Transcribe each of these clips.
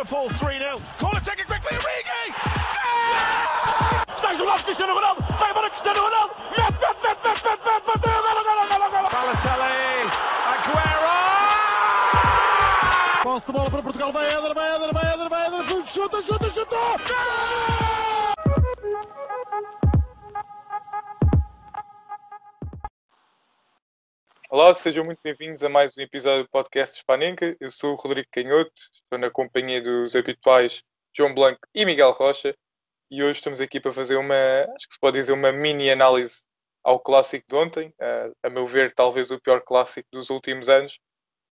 Liverpool 3 0. Corner taken quickly, Origi! Balotelli, Aguero! Posse de bola para Portugal, vai Éder, vai Éder, vai Éder, vai Éder, chuta, chuta, chuta! Olá, sejam muito bem-vindos a mais um episódio do podcast Spanenka. Eu sou o Rodrigo Canhoto, estou na companhia dos habituais João Blanco e Miguel Rocha e hoje estamos aqui para fazer uma, acho que se pode dizer, uma mini análise ao clássico de ontem, uh, a meu ver, talvez o pior clássico dos últimos anos.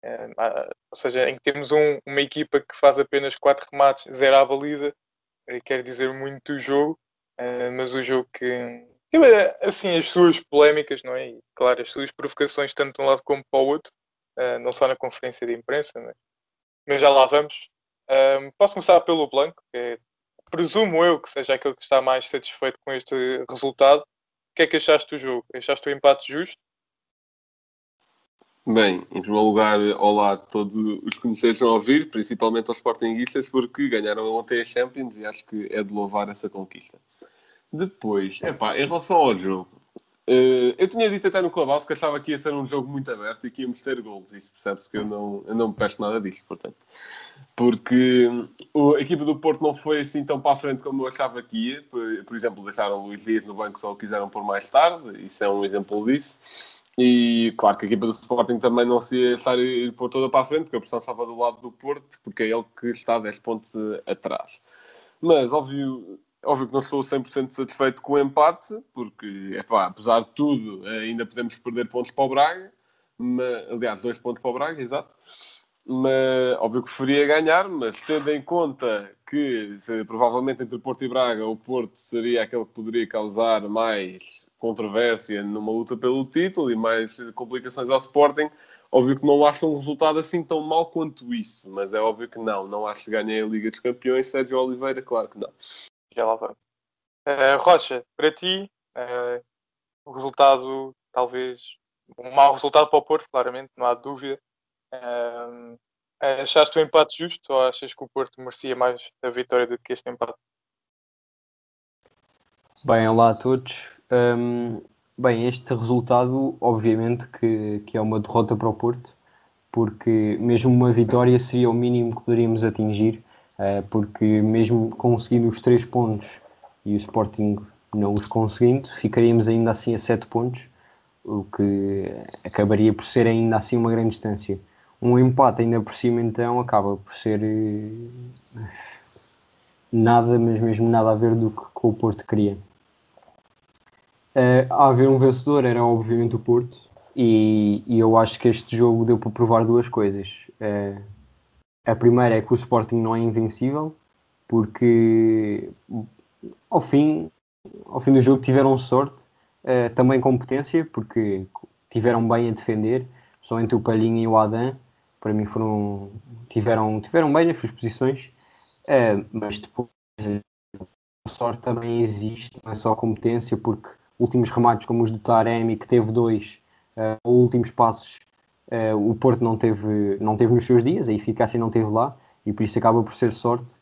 Uh, ou seja, em que temos um, uma equipa que faz apenas 4 remates, 0 à baliza, quer dizer muito do jogo, mas o jogo que, assim, as suas polémicas, não é? E, claro, as suas provocações, tanto de um lado como para o outro, uh, não só na conferência de imprensa, mas, mas já lá vamos. Um, posso começar pelo Blanco, que é, presumo eu que seja aquele que está mais satisfeito com este resultado. O que é que achaste do jogo? Achaste o empate justo? Bem, em primeiro lugar, olá a todos os que nos estejam a ouvir, principalmente aos Sportingistas, porque ganharam ontem a Champions e acho que é de louvar essa conquista. Depois, epá, em relação ao jogo, uh, eu tinha dito até no Clubhouse que achava que ia ser um jogo muito aberto e que íamos ter gols. Isso percebe-se que eu não, eu não me peço nada disto, portanto. Porque uh, a equipa do Porto não foi assim tão para a frente como eu achava que ia. Por, por exemplo, deixaram o Luís Dias no banco só o quiseram por mais tarde. Isso é um exemplo disso. E claro que a equipa do Sporting também não se ia estar ir por toda para a frente, porque a pressão estava do lado do Porto, porque é ele que está 10 pontos atrás. Mas, óbvio, Óbvio que não estou 100% satisfeito com o empate, porque, epá, apesar de tudo, ainda podemos perder pontos para o Braga. Mas, aliás, dois pontos para o Braga, exato. Mas, óbvio que preferia ganhar, mas tendo em conta que se, provavelmente entre Porto e Braga o Porto seria aquele que poderia causar mais controvérsia numa luta pelo título e mais complicações ao Sporting, óbvio que não acho um resultado assim tão mau quanto isso, mas é óbvio que não, não acho que ganhei a Liga dos Campeões, Sérgio Oliveira, claro que não já lá vamos. Uh, Rocha, para ti, uh, o resultado, talvez, um mau resultado para o Porto, claramente, não há dúvida. Uh, achaste o empate justo ou achas que o Porto merecia mais a vitória do que este empate? Bem, olá a todos. Um, bem, este resultado, obviamente, que, que é uma derrota para o Porto, porque mesmo uma vitória seria o mínimo que poderíamos atingir porque mesmo conseguindo os três pontos e o Sporting não os conseguindo, ficaríamos ainda assim a sete pontos, o que acabaria por ser ainda assim uma grande distância. Um empate ainda por cima então acaba por ser eh, nada, mas mesmo nada a ver do que, o Porto queria. Uh, haver um vencedor era obviamente o Porto e, e, eu acho que este jogo deu para provar duas coisas. Uh, a primeira é que o Sporting não é invencível, porque ao fim, ao fim do jogo tiveram sorte, uh, também competência, porque tiveram bem a defender, somente o Palhinha e o Adam, para mim foram tiveram, tiveram bem nas suas posições, uh, mas depois a sorte também existe, não é só competência, porque últimos remates como os do Taremi, que teve dois, uh, últimos passos Uh, o Porto não teve, não teve nos seus dias, a eficácia não teve lá, e por isso acaba por ser sorte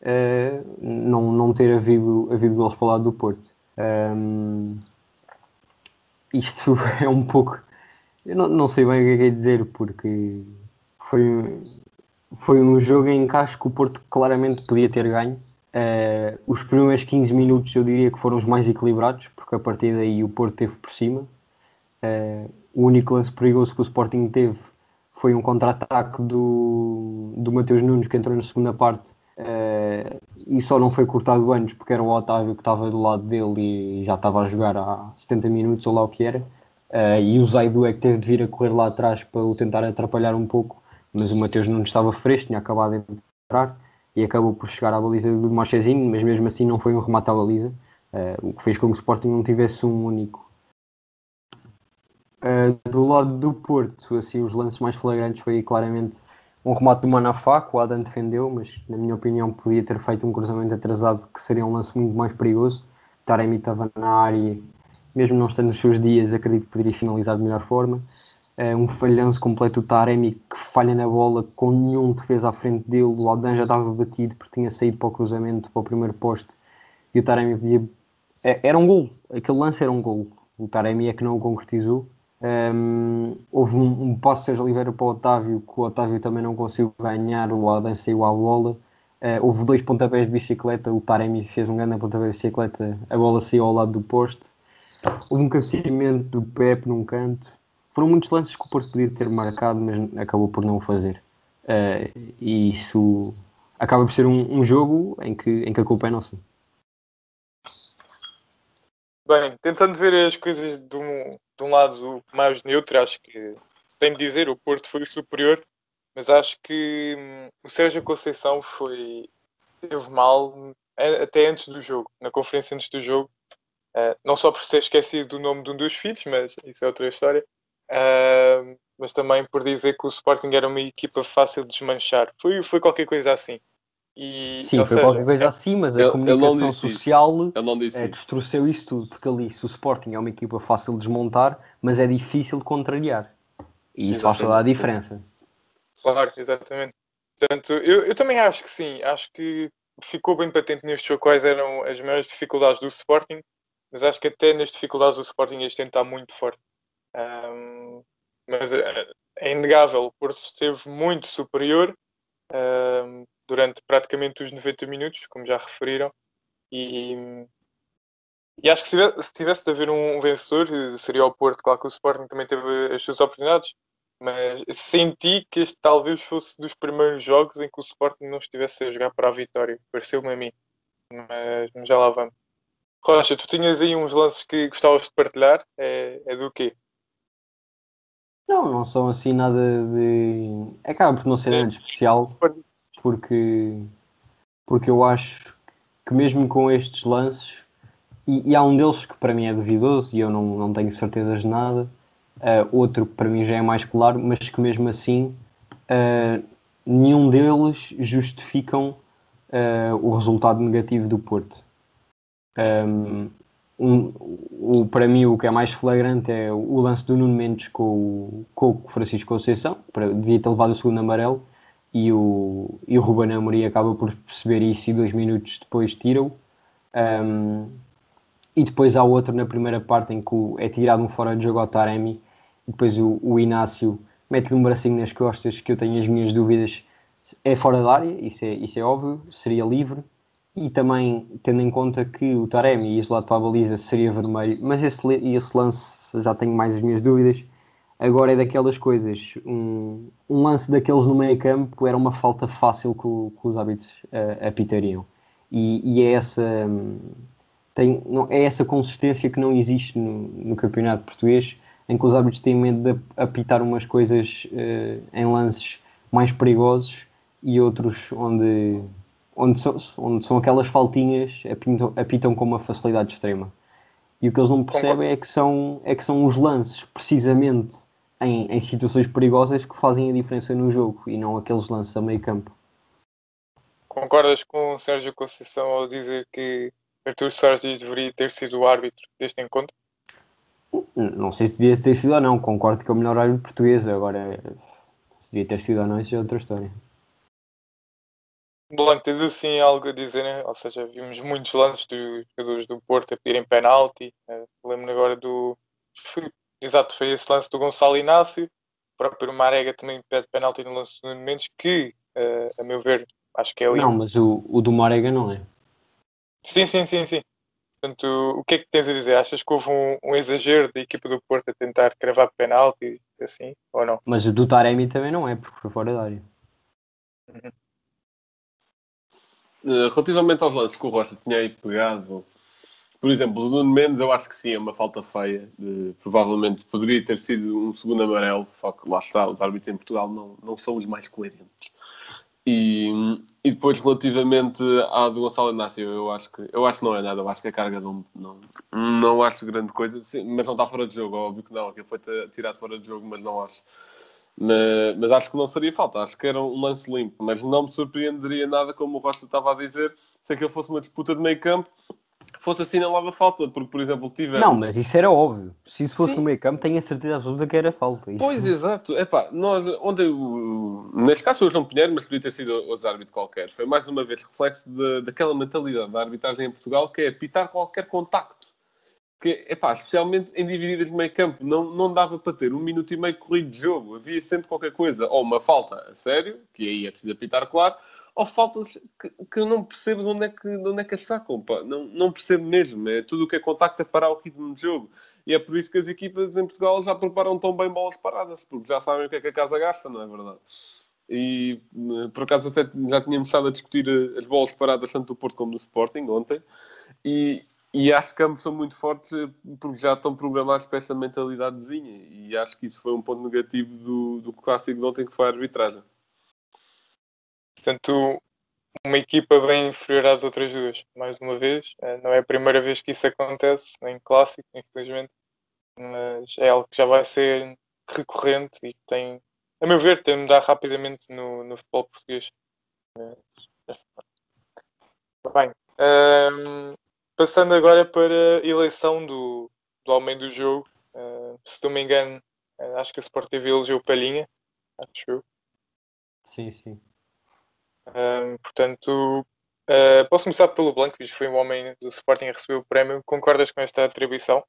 uh, não, não ter havido, havido gols para o lado do Porto. Um, isto é um pouco. Eu não, não sei bem o que é que é dizer, porque foi, foi um jogo em que acho que o Porto claramente podia ter ganho. Uh, os primeiros 15 minutos eu diria que foram os mais equilibrados, porque a partir daí o Porto teve por cima. O único lance perigoso que o Sporting teve foi um contra-ataque do, do Mateus Nunes que entrou na segunda parte uh, e só não foi cortado antes porque era o Otávio que estava do lado dele e já estava a jogar há 70 minutos ou lá o que era. Uh, e o Zaidu é que teve de vir a correr lá atrás para o tentar atrapalhar um pouco, mas o Mateus Nunes estava fresco, tinha acabado de entrar e acabou por chegar à baliza do Marchezinho, mas mesmo assim não foi um remate à baliza, uh, o que fez com que o Sporting não tivesse um único Uh, do lado do Porto, assim, os lances mais flagrantes foi claramente um remate do Manafá, que o Adam defendeu, mas na minha opinião podia ter feito um cruzamento atrasado que seria um lance muito mais perigoso. Taremi estava na área, mesmo não estando nos seus dias, acredito que poderia finalizar de melhor forma. Uh, um falhanço completo do Taremi que falha na bola com nenhum defesa à frente dele. O Aldan já estava batido porque tinha saído para o cruzamento, para o primeiro poste. E o Taremi podia... É, era um gol. Aquele lance era um gol. O Taremi é que não o concretizou. Um, houve um, um passo de Sérgio Oliveira para o Otávio, que o Otávio também não conseguiu ganhar. O Aldan saiu à bola. Uh, houve dois pontapés de bicicleta. O Taremi fez um grande pontapé de bicicleta. A bola saiu ao lado do poste. Houve um cabeceamento do Pepe num canto foram muitos lances que o Porto podia ter marcado, mas acabou por não o fazer. Uh, e isso acaba por ser um, um, jogo em que, em que a culpa é nossa. Bem, tentando ver as coisas de um, de um lado mais neutro, acho que se tem de dizer, o Porto foi superior, mas acho que hum, o Sérgio Conceição foi teve mal até antes do jogo, na conferência antes do jogo, uh, não só por ser esquecido do nome de um dos filhos, mas isso é outra história, Uh, mas também por dizer que o Sporting era uma equipa fácil de desmanchar. Foi, foi qualquer coisa assim. E, Sim, foi seja, qualquer coisa é... assim, mas a comunicação social é, destruiu isso tudo, porque ali se o Sporting é uma equipa fácil de desmontar, mas é difícil de contrariar. E sim, isso faz toda a diferença. Claro, exatamente. Portanto, eu, eu também acho que sim, acho que ficou bem patente neste jogo quais eram as maiores dificuldades do Sporting, mas acho que até nas dificuldades do Sporting este está muito forte. Um, mas é, é inegável, o Porto esteve muito superior um, durante praticamente os 90 minutos, como já referiram, e, e acho que se, se tivesse de haver um vencedor, seria o Porto. Claro que o Sporting também teve as suas oportunidades, mas senti que este talvez fosse dos primeiros jogos em que o Sporting não estivesse a jogar para a vitória. Pareceu-me a mim, mas, mas, já lá vamos. Rocha, tu tinhas aí uns lances que gostavas de partilhar, é, é do quê? Não, não são assim nada de. Acaba por não ser nada de especial, porque, porque eu acho que mesmo com estes lances, e, e, há um deles que para mim é duvidoso e eu não, não tenho certezas de nada, uh, outro que para mim já é mais claro, mas que mesmo assim uh, nenhum deles justificam uh, o resultado negativo do Porto. Um, um, o, para mim o que é mais flagrante é o lance do Nuno Mendes com o, com o Francisco Conceição, para, devia ter levado o segundo amarelo e o, e o Ruben Amorim acaba por perceber isso e dois minutos depois tira-o. Um, e depois há outro na primeira parte em que é tirado um fora de jogo ao Taremi e depois o, o Inácio mete-lhe um bracinho nas costas que eu tenho as minhas dúvidas é fora da área, isso é, isso é óbvio, seria livre e também tendo em conta que o Taremi isolado para a baliza seria vermelho, mas esse, esse lance já tenho mais as minhas dúvidas. Agora é daquelas coisas, um, um lance daqueles no meio campo era uma falta fácil que, que os hábitos uh, apitariam. E, e, é essa tem, não, é essa consistência que não existe no, no, campeonato português, em que os árbitros têm medo de apitar umas coisas uh, em lances mais perigosos e outros onde onde são, onde são aquelas faltinhas apitam, apitam com uma facilidade extrema. E o que eles não percebem é que são, é que são os lances, precisamente em, em situações perigosas, que fazem a diferença no jogo e não aqueles lances a meio campo. Concordas com o Sérgio Conceição ao dizer que Artur Soares Dias deveria ter sido o árbitro deste encontro? Não sei se devia ter sido ou não, concordo que é o melhor árbitro português, agora se devia ter sido ou não, isso é outra história. Blanco, tens assim algo a dizer, né? ou seja, vimos muitos lances dos jogadores do Porto a pedirem penalti. Né? Lembro-me agora do. Foi, exato, foi esse lance do Gonçalo Inácio. O próprio Marega também pede penalti no lance do Mendes, que, uh, a meu ver, acho que é o. Não, mas o, o do Marega não é. Sim, sim, sim, sim. Portanto, o que é que tens a dizer? Achas que houve um, um exagero da equipa do Porto a tentar cravar penalti, assim, ou não? Mas o do Taremi também não é, porque foi fora da área. Uhum. Eh, relativamente aos lances que o Rocha tinha aí pegado, por exemplo, o Nuno Mendes, eu acho que sim, é uma falta feia. De, provavelmente poderia ter sido um segundo amarelo, só que lá está, os árbitros em Portugal não, não são os mais coerentes. E, e depois, relativamente à do Gonçalo Inácio, eu acho, que, eu acho que não é nada. Eu acho que a carga não, não, não acho grande coisa, sim, mas não está fora de jogo. Óbvio que não, que foi tirado fora de jogo, mas não acho. Mas, mas, acho que não seria falta, acho que era um lance limpo. Mas não me surpreenderia nada, como o Rocha estava a dizer, se aquilo fosse uma disputa de meio campo, fosse assinalada falta, porque, por exemplo, tivemos. Não, mas isso era óbvio. Se isso fosse Sim. no meio campo, tenho a certeza absoluta que era falta. Isso- Pois, exato. Epá, nós, ontem, o- neste caso foi o João Pinheiro, mas podia ter sido outro árbitro qualquer. Foi mais uma vez reflexo de- daquela mentalidade da arbitragem em Portugal, que é pitar qualquer contacto. Que, epá, especialmente em divididas de meio campo, não, não dava para ter um minuto e meio corrido de jogo. Havia sempre qualquer coisa, ou uma falta a sério, que aí é preciso apitar, claro, ou faltas que, que eu não percebo de onde é que, de onde é que as sacam. Não, não percebo mesmo. É tudo o que é contacto é parar o ritmo de jogo. E é por isso que as equipas em Portugal já preparam tão bem bolas paradas, porque já sabem o que é que a casa gasta, não é verdade? E eh, por acaso até já tínhamos estado a discutir eh, as bolas paradas tanto do Porto como do Sporting ontem, e, e acho que ambos são muito fortes eh, porque já estão programados para esta mentalidadezinha, e acho que isso foi um ponto negativo do, do clássico de ontem, que foi a arbitragem. Portanto, uma equipa bem inferior às outras duas, mais uma vez. Eh, Não é a primeira vez que isso acontece, nem clássico, infelizmente, mas é algo que já vai ser recorrente e tem, a meu ver, tem de mudar rapidamente no, no futebol português. Bem, ehm, passando agora para a eleição do, do homem do jogo, eh, se não me engano, eh, acho que a Sport TV elegeu Palhinha, acho eu. Sim, sim. Ahm, portanto, ah, posso começar pelo Blanco, que foi um homem do Sporting a receber o prémio. Concordas com esta atribuição?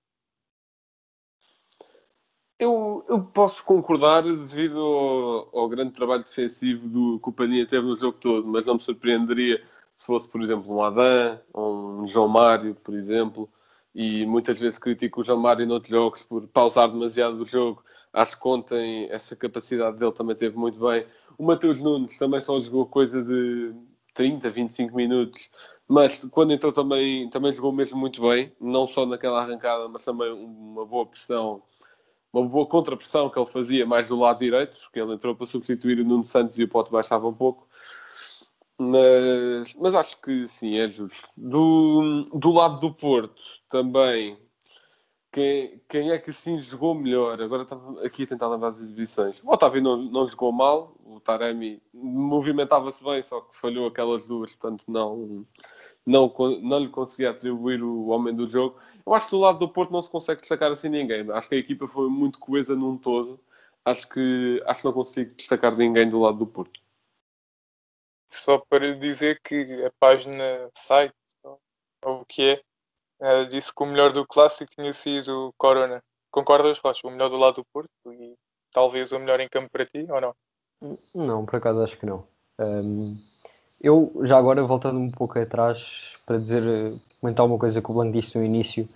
Eu, eu posso concordar devido ao, ao grande trabalho defensivo do, que o Palhinha teve no jogo todo, mas não me surpreenderia se fosse, por exemplo, um Adam ou um João Mário, por exemplo. E muitas vezes critico o João Mário noutros jogos por pausar demasiado o jogo. Acho que ontem essa capacidade dele também teve muito bem. O Mateus Nunes também só jogou coisa de 30, 25 minutos, mas quando entrou também, também jogou mesmo muito bem, não só naquela arrancada, mas também uma boa pressão uma boa contrapressão que ele fazia mais do lado direito, porque ele entrou para substituir o Nuno Santos e o Pote baixava um pouco. Mas, mas acho que sim, é justo. Do, do lado do Porto também, quem, quem é que assim jogou melhor? Agora estava aqui a tentar lembrar as exibições. O Otávio não, não jogou mal, o Taremi movimentava-se bem, só que falhou aquelas duas, portanto não, não, não lhe conseguia atribuir o homem do jogo. Eu acho que do lado do Porto não se consegue destacar assim ninguém. Acho que a equipa foi muito coesa num todo. Acho que, acho que não consigo destacar ninguém do lado do Porto. Só para dizer que a página site, ou o que é, disse que o melhor do clássico tinha sido Corona. Concordas, Rocha? O melhor do lado do Porto e talvez o melhor em campo para ti, ou não? Não, por acaso acho que não. Ahm, eu, já agora, voltando um pouco atrás, para dizer, eh, comentar uma coisa que o Blanco disse no início,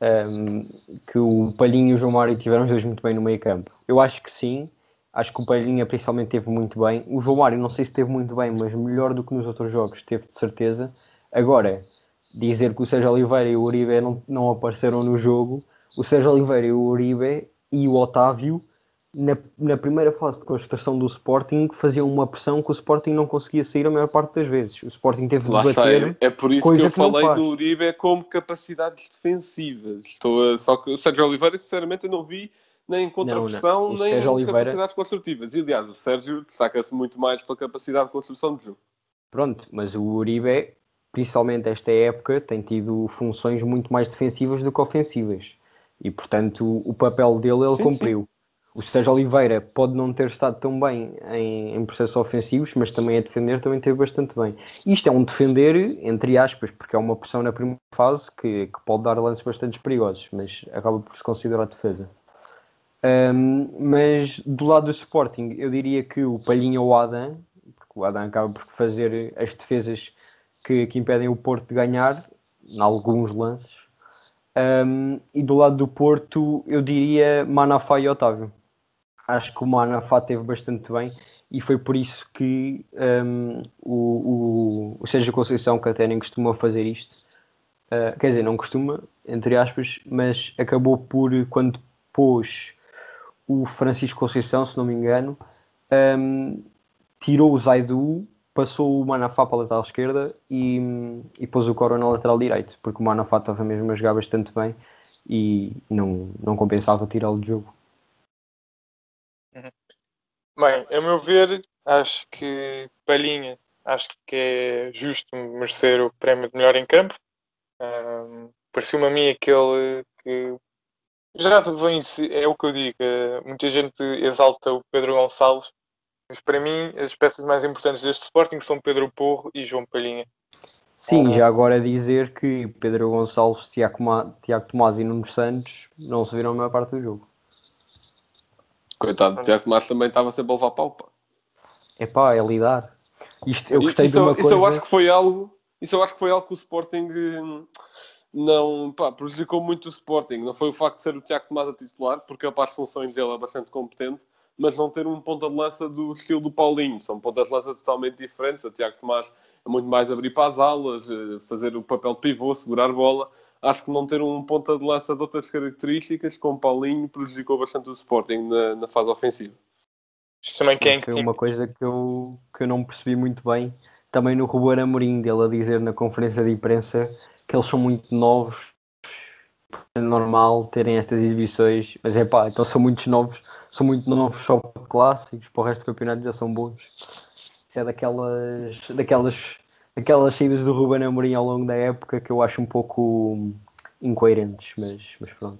ahm, que o Palhinho e o João Mário tiveram os dois muito bem no meio campo. Eu acho que sim, acho que o Palhinha principalmente teve muito bem. O João Mário não sei se teve muito bem, mas melhor do que nos outros jogos, teve de certeza. Agora, dizer que o Sérgio Oliveira e o Uribe não, não apareceram no jogo, o Sérgio Oliveira e o Uribe e o Otávio na, na primeira fase de construção do Sporting faziam uma pressão que o Sporting não conseguia sair a maior parte das vezes. O Sporting teve de Lá bater. é, é por isso que eu que falei do Uribe como capacidades defensivas. Estou a- só que o Sérgio Oliveira, sinceramente, eu não vi nem contrapressão, nem Oliveira- capacidades construtivas. E, aliás, o Sérgio destaca-se muito mais pela capacidade de construção de jogo. Pronto, mas o Uribe, principalmente esta época, tem tido funções muito mais defensivas do que ofensivas. E, portanto, o papel dele ele Sim, cumpriu. O Sérgio Oliveira pode não ter estado tão bem em, em processos ofensivos, mas também a defender também teve bastante bem. Isto é um defender, entre aspas, porque é uma pressão na primeira fase que, que pode dar lances bastante perigosos, mas acaba por se considerar defesa. Ahm, mas do lado do Sporting, eu diria que o Palhinha ou o Adam, porque o Adam acaba por fazer as defesas que, que impedem o Porto de ganhar, em alguns lances. Ahm, e do lado do Porto, eu diria Manafá e Otávio. Acho que o Manafá teve bastante bem e foi por isso que ahm, o, o, o Sérgio Conceição, que até nem costuma fazer isto, ah, quer dizer, não costuma, entre aspas, mas acabou por, quando pôs o Francisco Conceição, se não me engano, ahm, tirou o Zaidu, passou o Manafá para a lateral esquerda e, e pôs o Corona na lateral direito, porque o Manafá estava mesmo a jogar bastante bem e não, não compensava tirá-lo de jogo. Bem, a meu ver, acho que Palhinha, acho que é justo merecer o prémio de melhor em campo. Um, Pareceu-me a mim aquele que já vem, é o que eu digo. eh, muita gente exalta o Pedro Gonçalves, mas para mim as peças mais importantes deste Sporting são Pedro Porro e João Palhinha. Sim, já agora dizer que Pedro Gonçalves, Tiago, Ma- Tiago Tomás e Nuno Santos não se viram a maior parte do jogo. Coitado, o Tiago Tomás também estava sempre a levar pau. É pá, é lidar. Isto, eu gostei isso, de uma isso coisa. eu acho que foi algo. Isso eu acho que foi algo que o Sporting hum, não pá, prejudicou muito o Sporting. Não foi o facto de ser o Tiago Tomás a titular, porque ele, para as funções dele é bastante competente, mas não ter um ponta de lança do estilo do Paulinho. São pontas de lança totalmente diferentes. O Tiago Tomás é muito mais abrir para as alas, eh, fazer o papel de pivô, segurar bola. Acho que não ter um ponta de lança de outras características, como Paulinho, prejudicou bastante o Sporting na, na fase ofensiva. Isto também quem é que foi uma coisa que eu, que eu não percebi muito bem. Também no Ruben Amorim, dele a dizer na conferência de imprensa que eles são muito novos. É normal terem estas exibições, mas é pá, então são muitos novos, são muito novos só para clássicos, para o resto do campeonato já são bons. Isso é daquelas, daquelas, daquelas saídas do Ruben Amorim ao longo da época que eu acho um pouco incoerentes, mas, mas pronto.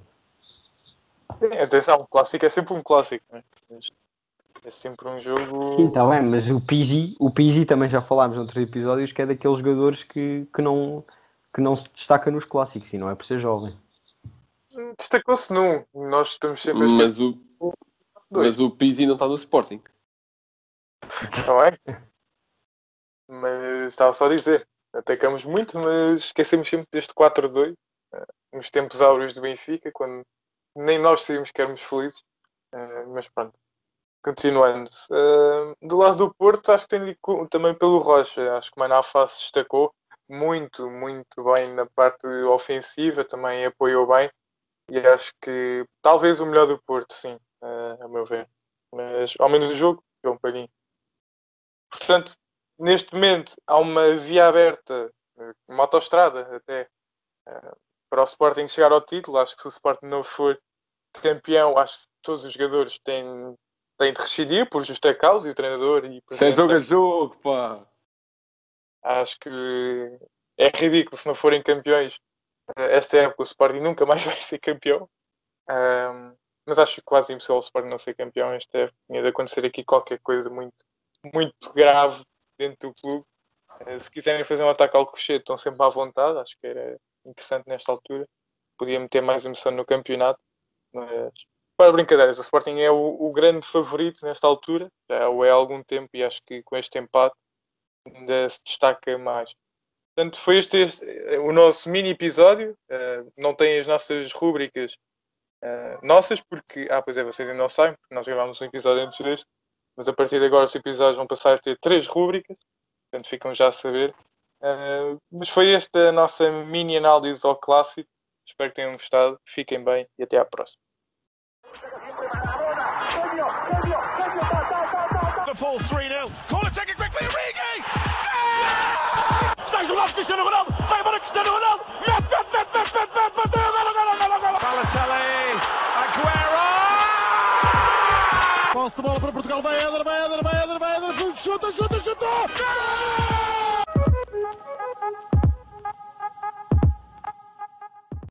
Sim, atenção, um clássico é sempre um clássico, é? Mas é sempre um jogo. Sim, está bem, mas o Pizzi, o Pizzi também já falámos noutros episódios que é daqueles jogadores que, que, não, que não se destaca nos clássicos e não é por ser jovem. Destacou-se num. Nós estamos sempre a Mas o, dois. mas o Pizzi não está no Sporting. Não é? Mas estava só a dizer, atacamos muito, mas esquecemos sempre deste 4-2 eh, nos tempos áureos do Benfica, quando nem nós sabíamos que éramos felizes. Eh, mas pronto, continuando. Eh, do lado do Porto, acho que tem de também pelo Rocha. Acho que o Manafá se destacou muito, muito bem na parte ofensiva, também apoiou bem. E acho que talvez o melhor do Porto, sim, eh, a meu ver. Mas ao menos do jogo, João Palhinho. Portanto, neste momento há uma via aberta, eh, uma autoestrada até, eh, para o Sporting chegar ao título. Acho que se o Sporting não for campeão, acho que todos os jogadores têm, têm de rescindir por justa causa e o treinador e o Isso é jogo a jogo, pá. Acho que é ridículo se não forem campeões esta época. O Sporting nunca mais vai ser campeão. Ahm, mas acho quase impossível o Sporting não ser campeão esta época. Tinha de acontecer aqui qualquer coisa muito, muito grave dentro do clube. Eh, se quiserem fazer um ataque ao cochete, estão sempre à vontade. Acho que era interessante nesta altura. Podia meter mais emoção no campeonato. Mas, para brincadeiras, o Sporting é o, o grande favorito nesta altura. Já o é há algum tempo e acho que com este empate ainda se destaca mais. Portanto, foi este, este, eh, o nosso mini episódio. Eh, não tem as nossas rúbricas eh, nossas, porque. Ah, pois é, vocês ainda não sabem, porque nós gravámos um episódio antes deste. Mas a partir de agora os episódios vão passar a ter três rúbricas. Portanto, ficam já a saber. Eh, mas foi esta a nossa mini análise ao clássico. Espero que tenham gostado. Fiquem bem e até à próxima. Liverpool 3-0. Corner Balotelli, Aguero! Posse de bola para Portugal, vai Éder, vai Éder, vai Éder, vai Éder, chuta, chuta, chutou!